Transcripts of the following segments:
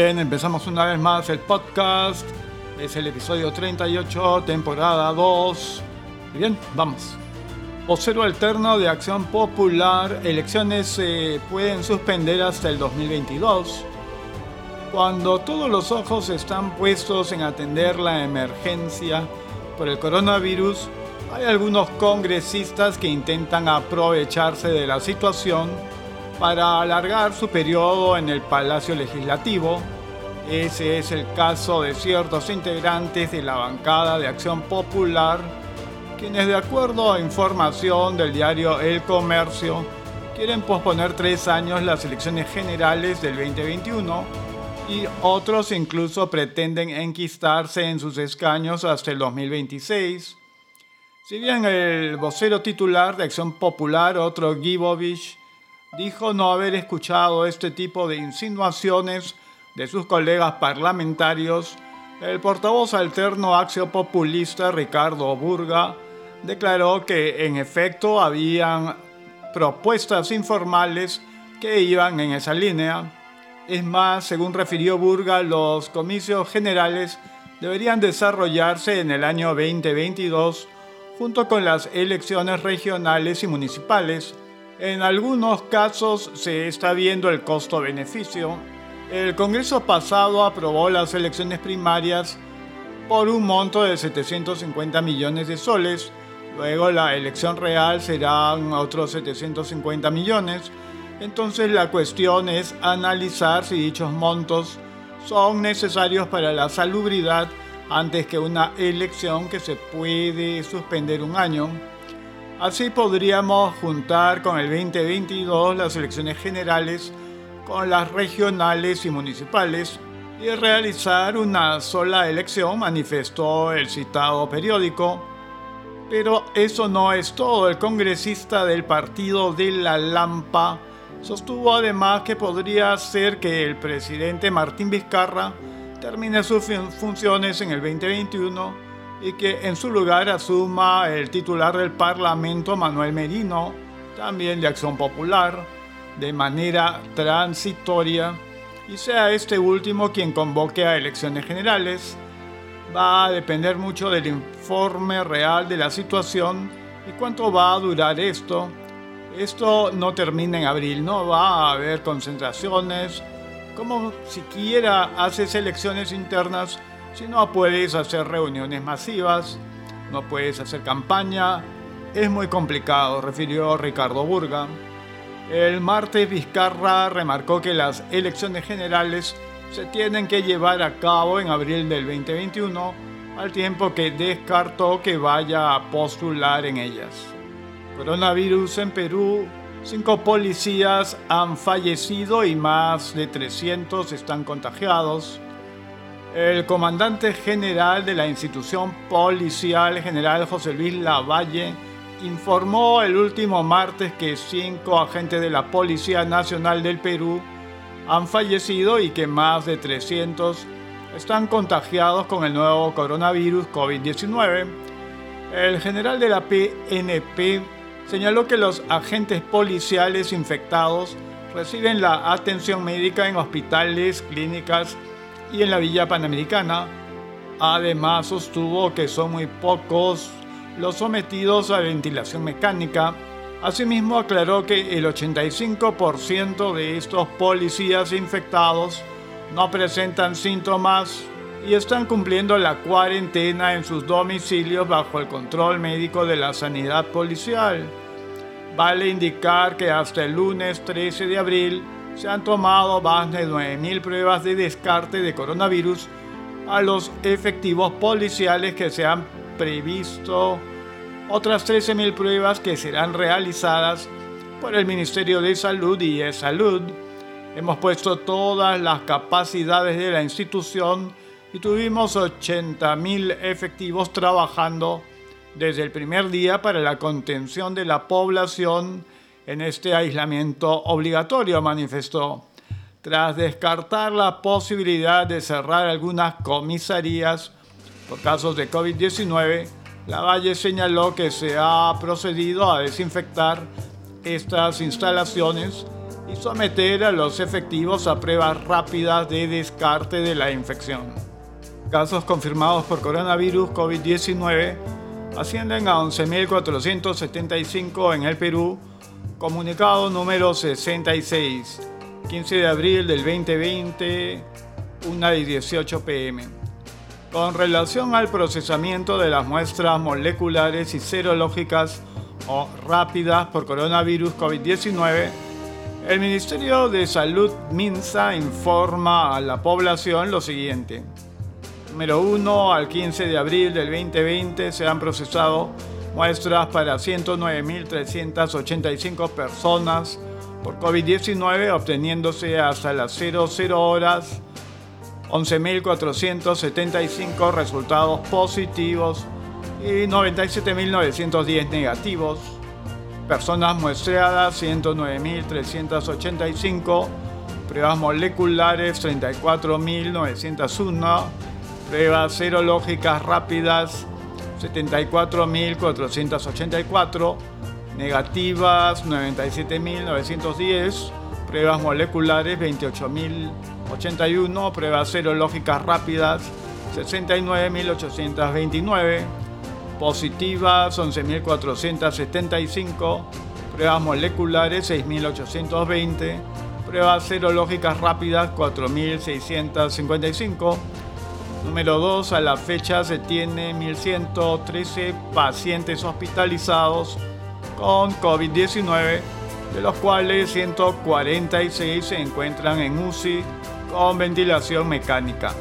Bien, empezamos una vez más el podcast. Es el episodio 38, temporada 2. Bien, vamos. Vocero alterno de Acción Popular, elecciones se pueden suspender hasta el 2022. Cuando todos los ojos están puestos en atender la emergencia por el coronavirus, hay algunos congresistas que intentan aprovecharse de la situación para alargar su periodo en el Palacio Legislativo. Ese es el caso de ciertos integrantes de la bancada de Acción Popular, quienes de acuerdo a información del diario El Comercio, quieren posponer tres años las elecciones generales del 2021 y otros incluso pretenden enquistarse en sus escaños hasta el 2026. Si bien el vocero titular de Acción Popular, otro Gibovich, dijo no haber escuchado este tipo de insinuaciones de sus colegas parlamentarios, el portavoz alterno axio populista Ricardo Burga declaró que en efecto habían propuestas informales que iban en esa línea. Es más, según refirió Burga, los comicios generales deberían desarrollarse en el año 2022 junto con las elecciones regionales y municipales en algunos casos se está viendo el costo-beneficio. El Congreso pasado aprobó las elecciones primarias por un monto de 750 millones de soles. Luego la elección real serán otros 750 millones. Entonces la cuestión es analizar si dichos montos son necesarios para la salubridad antes que una elección que se puede suspender un año. Así podríamos juntar con el 2022 las elecciones generales con las regionales y municipales y realizar una sola elección, manifestó el citado periódico. Pero eso no es todo. El congresista del partido de la Lampa sostuvo además que podría ser que el presidente Martín Vizcarra termine sus funciones en el 2021 y que en su lugar asuma el titular del Parlamento, Manuel Merino, también de Acción Popular, de manera transitoria, y sea este último quien convoque a elecciones generales. Va a depender mucho del informe real de la situación y cuánto va a durar esto. Esto no termina en abril, no va a haber concentraciones. Como siquiera haces elecciones internas, si no puedes hacer reuniones masivas, no puedes hacer campaña, es muy complicado, refirió Ricardo Burga. El martes Vizcarra remarcó que las elecciones generales se tienen que llevar a cabo en abril del 2021, al tiempo que descartó que vaya a postular en ellas. Coronavirus en Perú, cinco policías han fallecido y más de 300 están contagiados. El comandante general de la institución policial, general José Luis Lavalle, informó el último martes que cinco agentes de la Policía Nacional del Perú han fallecido y que más de 300 están contagiados con el nuevo coronavirus COVID-19. El general de la PNP señaló que los agentes policiales infectados reciben la atención médica en hospitales, clínicas y en la Villa Panamericana. Además sostuvo que son muy pocos los sometidos a ventilación mecánica. Asimismo aclaró que el 85% de estos policías infectados no presentan síntomas y están cumpliendo la cuarentena en sus domicilios bajo el control médico de la sanidad policial. Vale indicar que hasta el lunes 13 de abril se han tomado más de 9.000 pruebas de descarte de coronavirus a los efectivos policiales que se han previsto, otras 13.000 pruebas que serán realizadas por el Ministerio de Salud y de Salud. Hemos puesto todas las capacidades de la institución y tuvimos 80.000 efectivos trabajando desde el primer día para la contención de la población en este aislamiento obligatorio, manifestó. Tras descartar la posibilidad de cerrar algunas comisarías por casos de COVID-19, la Valle señaló que se ha procedido a desinfectar estas instalaciones y someter a los efectivos a pruebas rápidas de descarte de la infección. Casos confirmados por coronavirus COVID-19 ascienden a 11.475 en el Perú, comunicado número 66, 15 de abril del 2020, 1 y 18 pm. Con relación al procesamiento de las muestras moleculares y serológicas o rápidas por coronavirus COVID-19, el Ministerio de Salud MINSA informa a la población lo siguiente. Número 1 al 15 de abril del 2020 se han procesado muestras para 109.385 personas por COVID-19, obteniéndose hasta las 00 horas 11.475 resultados positivos y 97.910 negativos. Personas muestreadas 109.385, pruebas moleculares 34.901, pruebas serológicas rápidas 74.484, negativas 97.910, pruebas moleculares 28.081, pruebas serológicas rápidas 69.829, positivas 11.475, pruebas moleculares 6.820, pruebas serológicas rápidas 4.655. Número 2, a la fecha se tiene 1.113 pacientes hospitalizados con COVID-19, de los cuales 146 se encuentran en UCI con ventilación mecánica.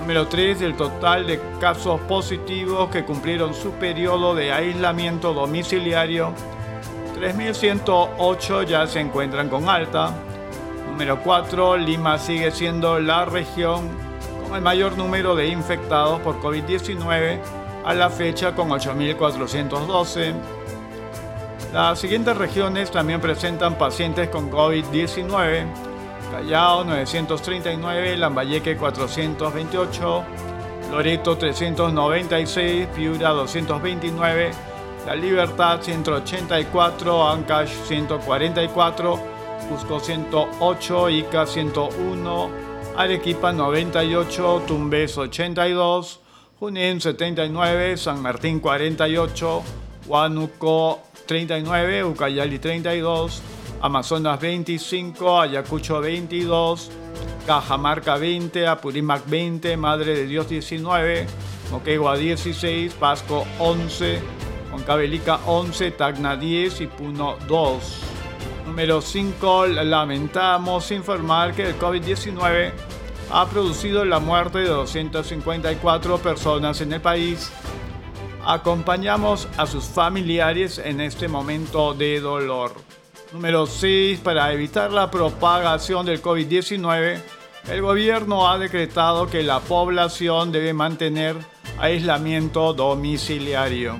Número 3, el total de casos positivos que cumplieron su periodo de aislamiento domiciliario. 3.108 ya se encuentran con alta. Número 4, Lima sigue siendo la región el mayor número de infectados por COVID-19 a la fecha con 8.412. Las siguientes regiones también presentan pacientes con COVID-19. Callao 939, Lambayeque 428, Loreto 396, Piura 229, La Libertad 184, Ancash 144, Cusco 108, Ica 101, Arequipa 98, Tumbes 82, Junín 79, San Martín 48, Huánuco 39, Ucayali 32, Amazonas 25, Ayacucho 22, Cajamarca 20, Apurímac 20, Madre de Dios 19, Moquegua 16, Pasco 11, Huancavelica 11, Tacna 10 y Puno 2. Número 5. Lamentamos informar que el COVID-19 ha producido la muerte de 254 personas en el país. Acompañamos a sus familiares en este momento de dolor. Número 6. Para evitar la propagación del COVID-19, el gobierno ha decretado que la población debe mantener aislamiento domiciliario.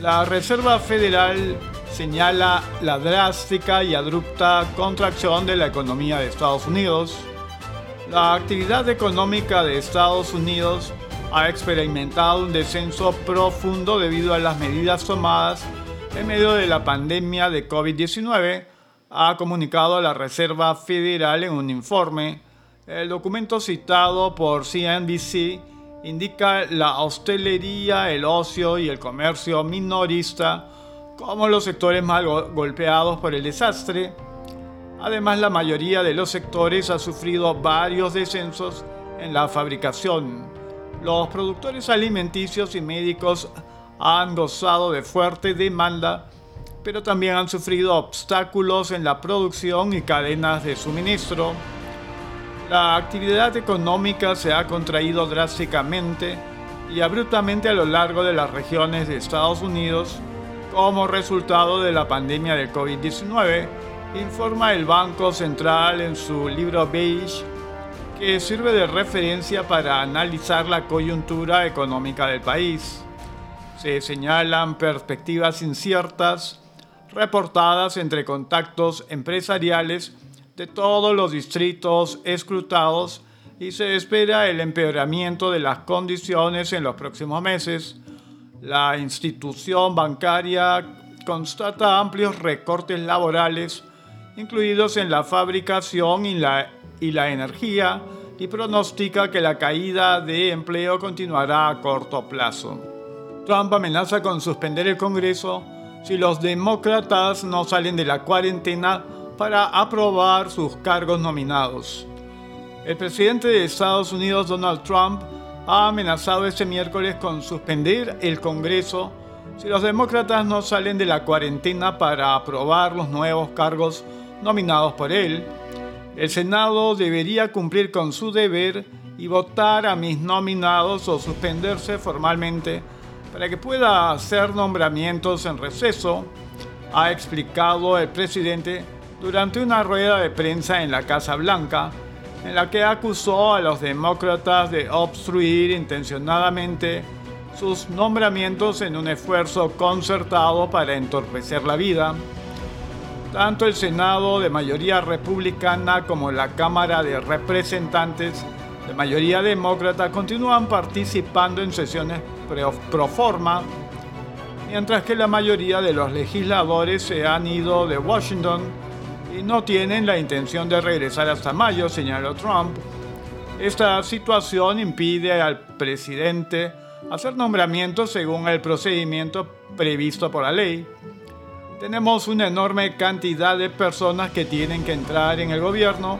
La Reserva Federal señala la drástica y abrupta contracción de la economía de Estados Unidos. La actividad económica de Estados Unidos ha experimentado un descenso profundo debido a las medidas tomadas en medio de la pandemia de COVID-19, ha comunicado la Reserva Federal en un informe. El documento citado por CNBC indica la hostelería, el ocio y el comercio minorista como los sectores más golpeados por el desastre. Además, la mayoría de los sectores ha sufrido varios descensos en la fabricación. Los productores alimenticios y médicos han gozado de fuerte demanda, pero también han sufrido obstáculos en la producción y cadenas de suministro. La actividad económica se ha contraído drásticamente y abruptamente a lo largo de las regiones de Estados Unidos como resultado de la pandemia del COVID-19, informa el Banco Central en su libro Beige, que sirve de referencia para analizar la coyuntura económica del país se señalan perspectivas inciertas reportadas entre contactos empresariales de todos los distritos escrutados y se espera el empeoramiento de las condiciones en los próximos meses. La institución bancaria constata amplios recortes laborales incluidos en la fabricación y la, y la energía, y pronostica que la caída de empleo continuará a corto plazo. Trump amenaza con suspender el Congreso si los demócratas no salen de la cuarentena para aprobar sus cargos nominados. El presidente de Estados Unidos, Donald Trump, ha amenazado este miércoles con suspender el Congreso si los demócratas no salen de la cuarentena para aprobar los nuevos cargos nominados por él. El Senado debería cumplir con su deber y votar a mis nominados o suspenderse formalmente para que pueda hacer nombramientos en receso, ha explicado el presidente durante una rueda de prensa en la Casa Blanca, en la que acusó a los demócratas de obstruir intencionadamente sus nombramientos en un esfuerzo concertado para entorpecer la vida. Tanto el Senado de mayoría republicana como la Cámara de Representantes de mayoría demócrata continúan participando en sesiones pro forma, mientras que la mayoría de los legisladores se han ido de Washington y no tienen la intención de regresar hasta mayo, señaló Trump. Esta situación impide al presidente hacer nombramientos según el procedimiento previsto por la ley. Tenemos una enorme cantidad de personas que tienen que entrar en el gobierno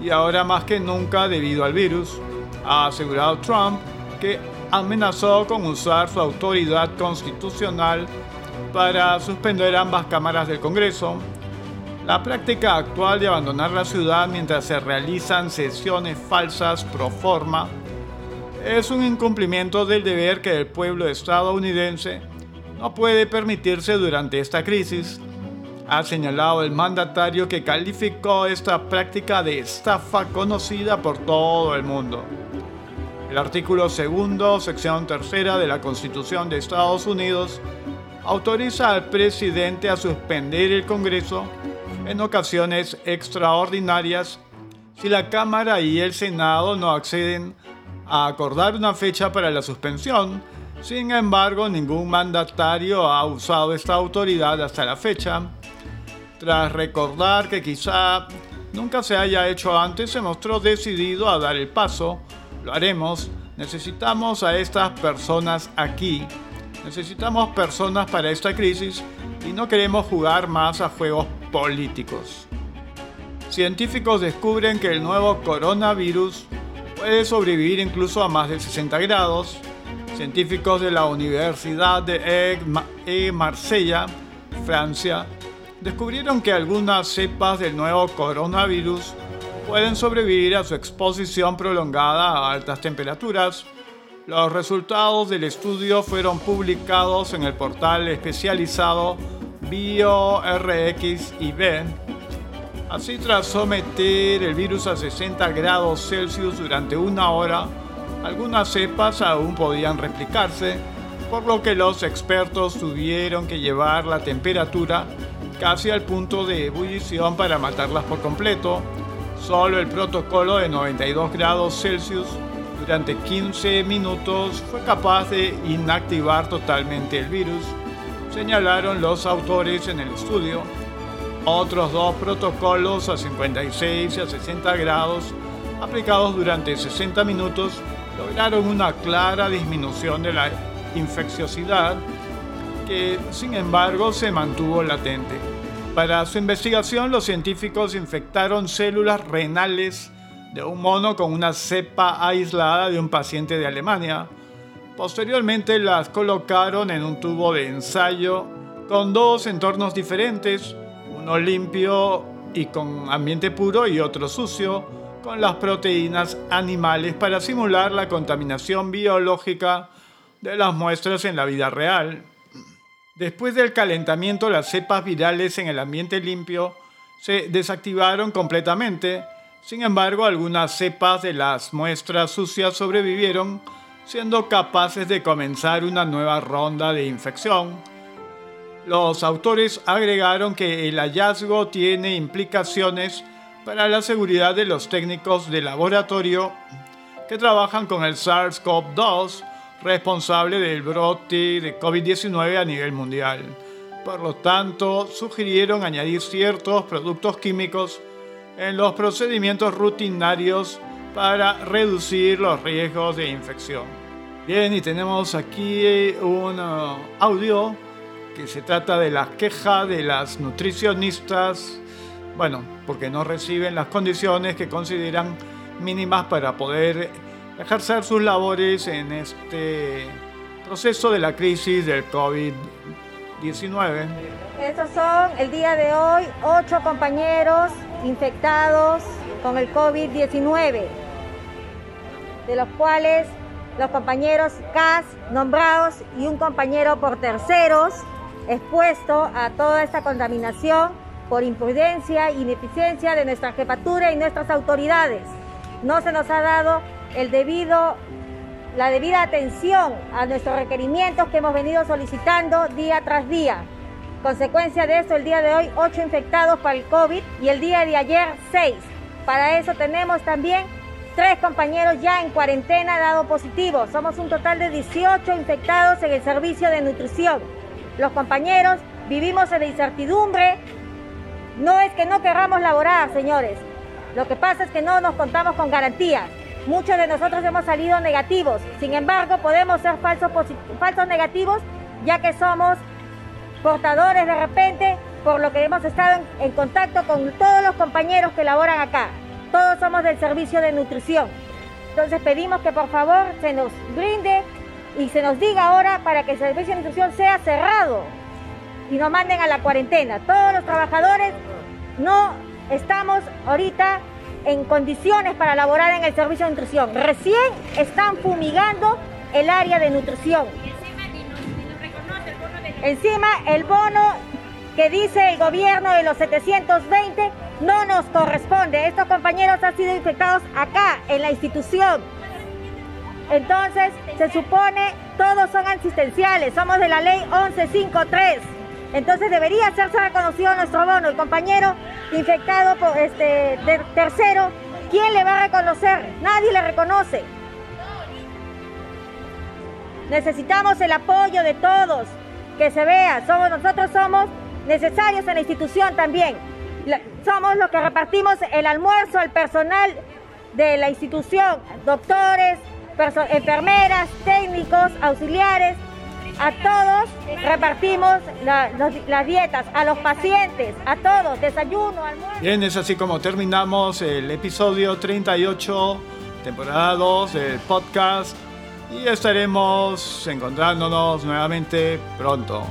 y ahora más que nunca debido al virus, ha asegurado Trump que amenazó con usar su autoridad constitucional para suspender ambas cámaras del Congreso. La práctica actual de abandonar la ciudad mientras se realizan sesiones falsas pro forma es un incumplimiento del deber que el pueblo estadounidense no puede permitirse durante esta crisis, ha señalado el mandatario que calificó esta práctica de estafa conocida por todo el mundo. El artículo segundo, sección tercera de la Constitución de Estados Unidos autoriza al presidente a suspender el Congreso en ocasiones extraordinarias si la Cámara y el Senado no acceden a acordar una fecha para la suspensión. Sin embargo, ningún mandatario ha usado esta autoridad hasta la fecha. Tras recordar que quizá nunca se haya hecho antes, se mostró decidido a dar el paso lo haremos. Necesitamos a estas personas aquí. Necesitamos personas para esta crisis y no queremos jugar más a juegos políticos. Científicos descubren que el nuevo coronavirus puede sobrevivir incluso a más de 60 grados. Científicos de la Universidad de Aix-Marsella, Francia, descubrieron que algunas cepas del nuevo coronavirus pueden sobrevivir a su exposición prolongada a altas temperaturas. Los resultados del estudio fueron publicados en el portal especializado BioRxiv. Así, tras someter el virus a 60 grados Celsius durante una hora, algunas cepas aún podían replicarse, por lo que los expertos tuvieron que llevar la temperatura casi al punto de ebullición para matarlas por completo. Solo el protocolo de 92 grados Celsius durante 15 minutos fue capaz de inactivar totalmente el virus, señalaron los autores en el estudio. Otros dos protocolos a 56 y a 60 grados, aplicados durante 60 minutos, lograron una clara disminución de la infecciosidad que sin embargo se mantuvo latente. Para su investigación, los científicos infectaron células renales de un mono con una cepa aislada de un paciente de Alemania. Posteriormente las colocaron en un tubo de ensayo con dos entornos diferentes, uno limpio y con ambiente puro y otro sucio, con las proteínas animales para simular la contaminación biológica de las muestras en la vida real. Después del calentamiento, las cepas virales en el ambiente limpio se desactivaron completamente. Sin embargo, algunas cepas de las muestras sucias sobrevivieron, siendo capaces de comenzar una nueva ronda de infección. Los autores agregaron que el hallazgo tiene implicaciones para la seguridad de los técnicos de laboratorio que trabajan con el SARS-CoV-2 responsable del brote de COVID-19 a nivel mundial, Por lo tanto, sugirieron añadir ciertos productos químicos en los procedimientos rutinarios para reducir los riesgos de infección. Bien, y tenemos aquí un uh, audio que se trata de las quejas de las nutricionistas, bueno, porque no reciben las condiciones que consideran mínimas para poder ejercer sus labores en este proceso de la crisis del COVID-19. Estos son el día de hoy ocho compañeros infectados con el COVID-19, de los cuales los compañeros CAS nombrados y un compañero por terceros expuesto a toda esta contaminación por imprudencia e ineficiencia de nuestra jefatura y nuestras autoridades. No se nos ha dado el debido, la debida atención a nuestros requerimientos que hemos venido solicitando día tras día. Consecuencia de esto, el día de hoy 8 infectados para el COVID y el día de ayer 6. Para eso tenemos también tres compañeros ya en cuarentena dado positivo. Somos un total de 18 infectados en el servicio de nutrición. Los compañeros vivimos en la incertidumbre. No es que no querramos laborar, señores. Lo que pasa es que no nos contamos con garantías. Muchos de nosotros hemos salido negativos. Sin embargo, podemos ser falsos, falsos negativos ya que somos portadores de repente, por lo que hemos estado en, contacto con todos los compañeros que laboran acá. Todos somos del servicio de nutrición. Entonces pedimos que por favor se nos brinde y se nos diga ahora para que el servicio de nutrición sea cerrado y nos manden a la cuarentena. Todos los trabajadores no estamos ahorita en condiciones para laborar en el servicio de nutrición. Recién están fumigando el área de nutrición. Encima el bono que dice el gobierno de los 720 no nos corresponde. Estos compañeros han sido infectados acá, en la institución. Entonces, se supone, todos son asistenciales, somos de la ley 1153. Entonces debería hacerse reconocido nuestro bono. El compañero infectado por este tercero, ¿quién le va a reconocer? Nadie le reconoce. Necesitamos el apoyo de todos que se vea, somos, nosotros somos necesarios en la institución también. Somos los que repartimos el almuerzo al personal de la institución, doctores, enfermeras, técnicos, auxiliares, a todos repartimos las dietas, a los pacientes, a todos, desayuno, almuerzo. Bien, es así como terminamos el episodio 38, temporada 2 del podcast y estaremos encontrándonos nuevamente pronto.